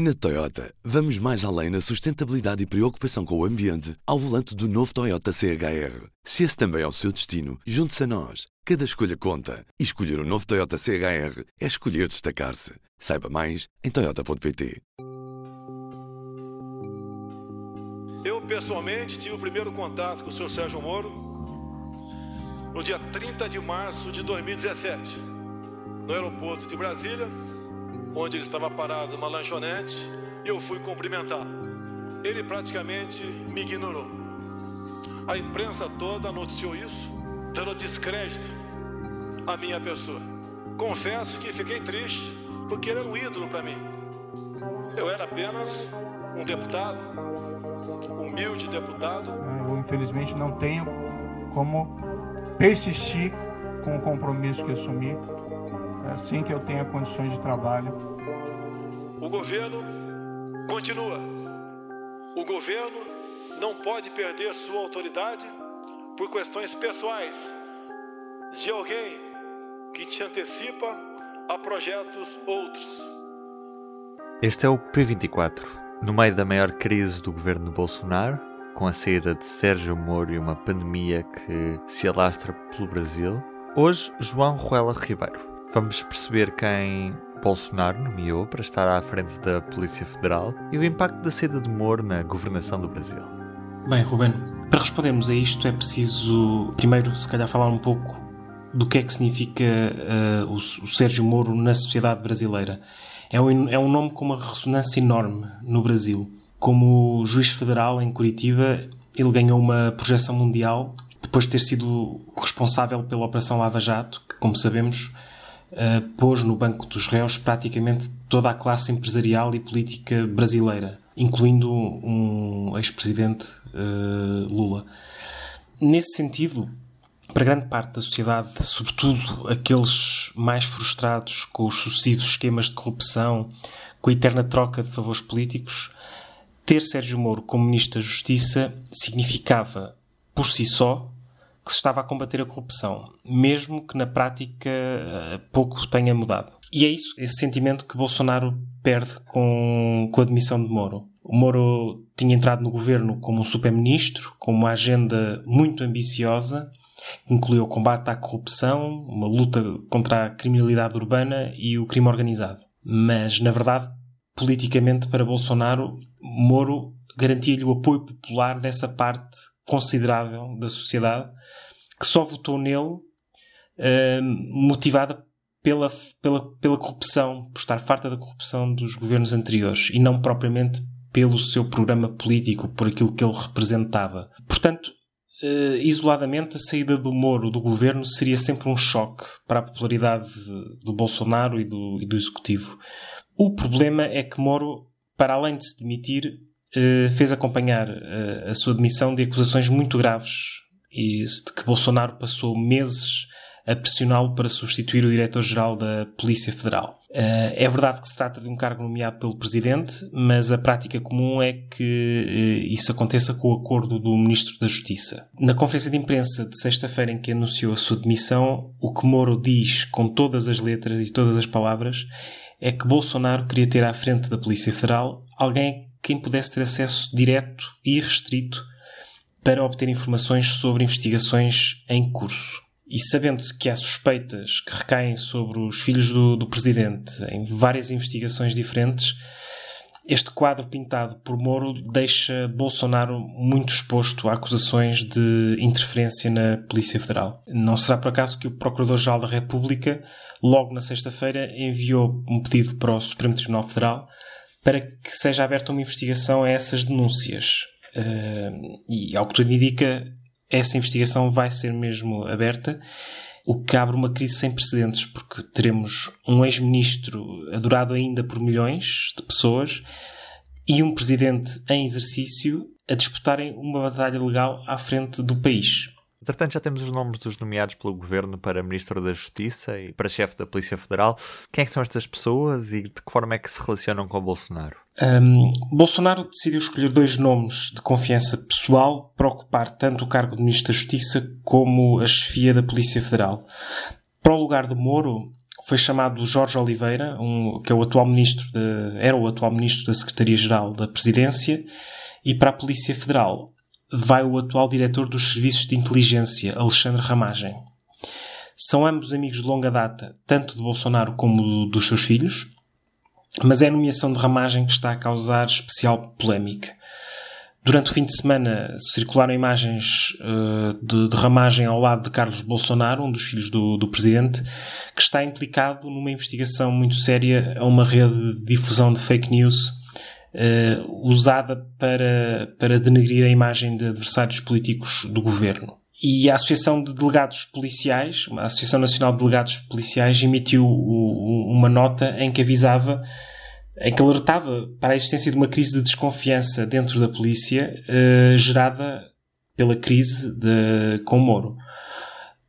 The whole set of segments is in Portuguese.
Na Toyota, vamos mais além na sustentabilidade e preocupação com o ambiente ao volante do novo Toyota CHR. Se esse também é o seu destino, junte-se a nós. Cada escolha conta. E escolher o um novo Toyota CHR é escolher destacar-se. Saiba mais em Toyota.pt. Eu, pessoalmente, tive o primeiro contato com o Sr. Sérgio Moro no dia 30 de março de 2017, no aeroporto de Brasília onde ele estava parado numa lanchonete, e eu fui cumprimentar. Ele praticamente me ignorou. A imprensa toda noticiou isso, dando descrédito à minha pessoa. Confesso que fiquei triste, porque ele era um ídolo para mim. Eu era apenas um deputado, humilde deputado. Eu, infelizmente, não tenho como persistir com o compromisso que assumi assim que eu tenha condições de trabalho. O governo continua. O governo não pode perder sua autoridade por questões pessoais de alguém que te antecipa a projetos outros. Este é o P24. No meio da maior crise do governo de Bolsonaro, com a saída de Sérgio Moro e uma pandemia que se alastra pelo Brasil, hoje João Ruela Ribeiro Vamos perceber quem Bolsonaro nomeou para estar à frente da Polícia Federal e o impacto da saída de Moro na governação do Brasil. Bem, Ruben, para respondermos a isto é preciso primeiro, se calhar, falar um pouco do que é que significa uh, o, o, Sérgio Moro na sociedade brasileira. É um, é um nome com uma ressonância enorme no Brasil. Como juiz federal em Curitiba, ele ganhou uma projeção mundial depois de ter sido responsável pela Operação Lava Jato, que, como sabemos, uh, pôs no banco dos réus praticamente toda a classe empresarial e política brasileira, incluindo um ex-presidente uh, Lula. Nesse sentido, para grande parte da sociedade, sobretudo aqueles mais frustrados com os sucessivos esquemas de corrupção, com a eterna troca de favores políticos, ter Sérgio Moro como Ministro da Justiça significava, por si só, que se estava a combater a corrupção, mesmo que na prática eh, pouco tenha mudado. E é isso, esse sentimento que Bolsonaro perde com, com a admissão de Moro. O Moro tinha entrado no governo como um super-ministro, com uma agenda muito ambiciosa, incluiu o combate à corrupção, uma luta contra a criminalidade urbana e o crime organizado. Mas, na verdade, politicamente para Bolsonaro, Moro garantia-lhe o apoio popular dessa parte considerável da sociedade que só votou nele uh, motivada pela, pela, pela corrupção, por estar farta da corrupção dos governos anteriores e não propriamente pelo seu programa político, por aquilo que ele representava. Portanto, uh, isoladamente, a saída do Moro do governo seria sempre um choque para a popularidade do Bolsonaro e do, e do executivo. O problema é que Moro, para além de se demitir, uh, fez acompanhar uh, a sua demissão de acusações muito graves e de que Bolsonaro passou meses a pressioná-lo para substituir o diretor-geral da Polícia Federal. Uh, é verdade que se trata de um cargo nomeado pelo Presidente, mas a prática comum é que uh, isso aconteça com o acordo do Ministro da Justiça. Na conferência de imprensa de sexta-feira em que anunciou a sua demissão, o que Moro diz com todas as letras e todas as palavras é que Bolsonaro queria ter à frente da Polícia Federal alguém quem pudesse ter acesso direto e restrito para obter informações sobre investigações em curso. E sabendo que há suspeitas que recaem sobre os filhos do, do presidente em várias investigações diferentes, este quadro pintado por Moro deixa Bolsonaro muito exposto a acusações de interferência na Polícia Federal. Não será por acaso que o Procurador-Geral da República, logo na sexta-feira, enviou um pedido para o Supremo Tribunal Federal para que seja aberta uma investigação a essas denúncias. E, ao que tudo indica, essa investigação vai ser mesmo aberta, o que abre uma crise sem precedentes, porque teremos um ex-ministro adorado ainda por milhões de pessoas e um presidente em exercício a disputarem uma batalha legal à frente do país. Entretanto, já temos os nomes dos nomeados pelo governo para Ministro da Justiça e para Chefe da Polícia Federal. Quem é que são estas pessoas e de que forma é que se relacionam com Bolsonaro? Um, Bolsonaro decidiu escolher dois nomes de confiança pessoal para ocupar tanto o cargo de Ministro da Justiça como a chefia da Polícia Federal. Para o lugar de Moro, foi chamado Jorge Oliveira, um, que é o atual ministro de, era o atual ministro da Secretaria-Geral da Presidência, e para a Polícia Federal vai o atual diretor dos Serviços de Inteligência, Alexandre Ramagem. São ambos amigos de longa data, tanto de Bolsonaro como dos seus filhos, mas é a nomeação de Ramagem que está a causar especial polémica. Durante o fim de semana circularam imagens uh, de, de, ramagem ao lado de Carlos Bolsonaro, um dos filhos do, do, presidente, que está implicado numa investigação muito séria a uma rede de difusão de fake news uh, usada para, para denegrir a imagem de adversários políticos do governo. E a Associação de Delegados Policiais, a Associação Nacional de Delegados Policiais, emitiu o, o, uma nota em que avisava em que alertava para a existência de uma crise de desconfiança dentro da polícia uh, gerada pela crise de, com Moro.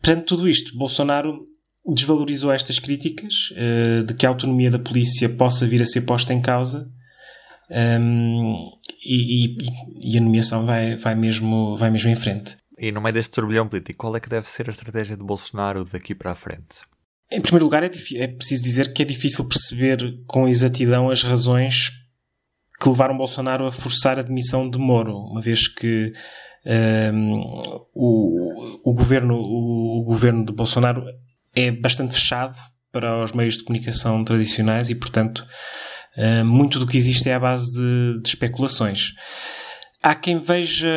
Perante tudo isto, Bolsonaro desvalorizou estas críticas uh, de que a autonomia da polícia possa vir a ser posta em causa um, e, e, e, a nomeação vai, vai, mesmo, vai mesmo em frente. E no meio deste turbilhão político, qual é que deve ser a estratégia de Bolsonaro daqui para a frente? Em primeiro lugar, é, é, preciso dizer que é difícil perceber com exatidão as razões que levaram Bolsonaro a forçar a demissão de Moro, uma vez que um, o, o, governo, o, o, governo de Bolsonaro é bastante fechado para os meios de comunicação tradicionais e, portanto, uh, muito do que existe é à base de, de especulações. Há quem veja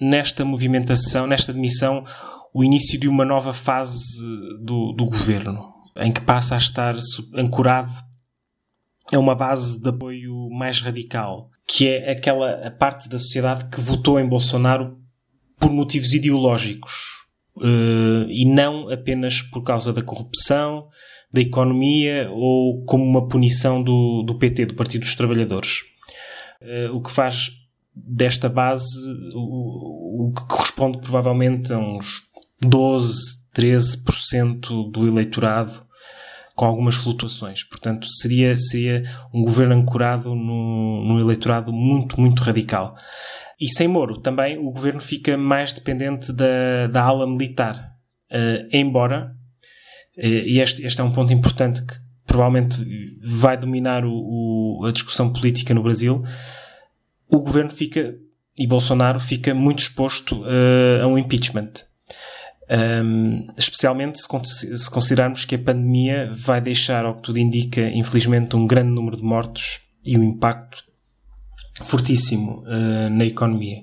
nesta movimentação, nesta demissão, o início de uma nova fase do, do governo, em que passa a estar ancorado a uma base de apoio mais radical, que é aquela parte da sociedade que votou em Bolsonaro por motivos ideológicos uh, e não apenas por causa da corrupção, da economia ou como uma punição do, do PT, do Partido dos Trabalhadores. Uh, o que faz desta base o, o que corresponde provavelmente a uns 12, 13% do eleitorado com algumas flutuações. Portanto, seria, seria um governo ancorado num, eleitorado muito, muito radical. E sem Moro, também o governo fica mais dependente da, da ala militar. Uh, embora, e este, este é um ponto importante que provavelmente vai dominar o, o, a discussão política no Brasil, o governo fica, e Bolsonaro fica muito exposto uh, a um impeachment. Um, especialmente se, se, considerarmos que a pandemia vai deixar, ao que tudo indica, infelizmente, um grande número de mortos e um impacto fortíssimo uh, na economia.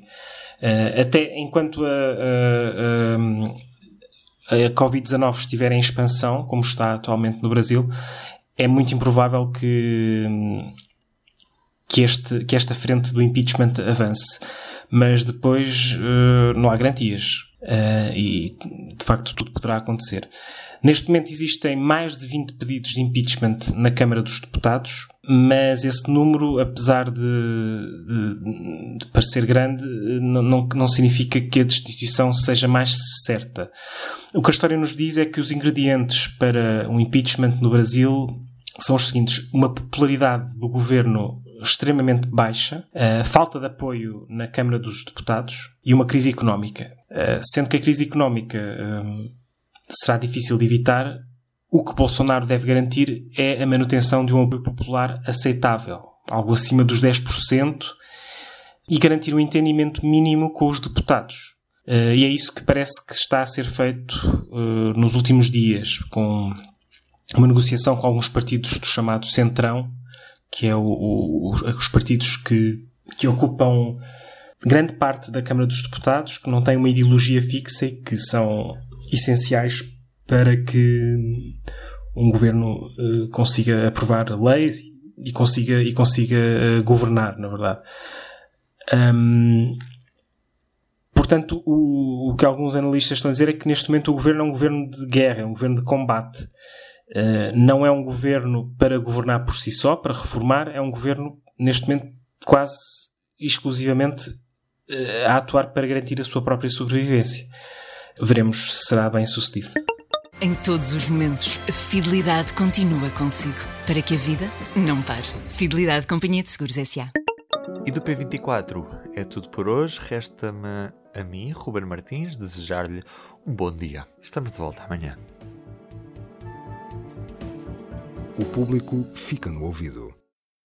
Uh, até enquanto a, a, a, a Covid-19 estiver em expansão, como está atualmente no Brasil, é muito improvável que, que, este, que esta frente do impeachment avance. Mas depois uh, não há garantias Uh, e de facto tudo poderá acontecer. Neste momento existem mais de 20 pedidos de impeachment na Câmara dos Deputados, mas esse número, apesar de, de, de parecer grande, não, não, não, significa que a destituição seja mais certa. O que a história nos diz é que os ingredientes para um impeachment no Brasil são os seguintes: uma popularidade do governo extremamente baixa, a falta de apoio na Câmara dos Deputados e uma crise económica. Eh, sendo que a crise económica um, será difícil de evitar, o que Bolsonaro deve garantir é a manutenção de um apoio popular aceitável, algo acima dos 10%, e garantir um entendimento mínimo com os deputados. Uh, e é isso que parece que está a ser feito uh, nos últimos dias, com uma negociação com alguns partidos do chamado Centrão, que é o, o, os partidos que, que ocupam grande parte da Câmara dos Deputados, que não tem uma ideologia fixa e que são essenciais para que um governo uh, consiga aprovar leis e consiga, e consiga uh, governar, na verdade. Um, portanto, o, o, que alguns analistas estão a dizer é que neste momento o governo é um governo de guerra, é um governo de combate. Uh, não é um governo para governar por si só, para reformar, é um governo, neste momento, quase exclusivamente a atuar para garantir a sua própria sobrevivência. Veremos se será bem sucedido. Em todos os momentos, a fidelidade continua consigo, para que a vida não pare. Fidelidade Companhia de Seguros S.A. E do P24 é tudo por hoje. Resta-me a mim, Ruben Martins, desejar-lhe um bom dia. Estamos de volta amanhã. O público fica no ouvido.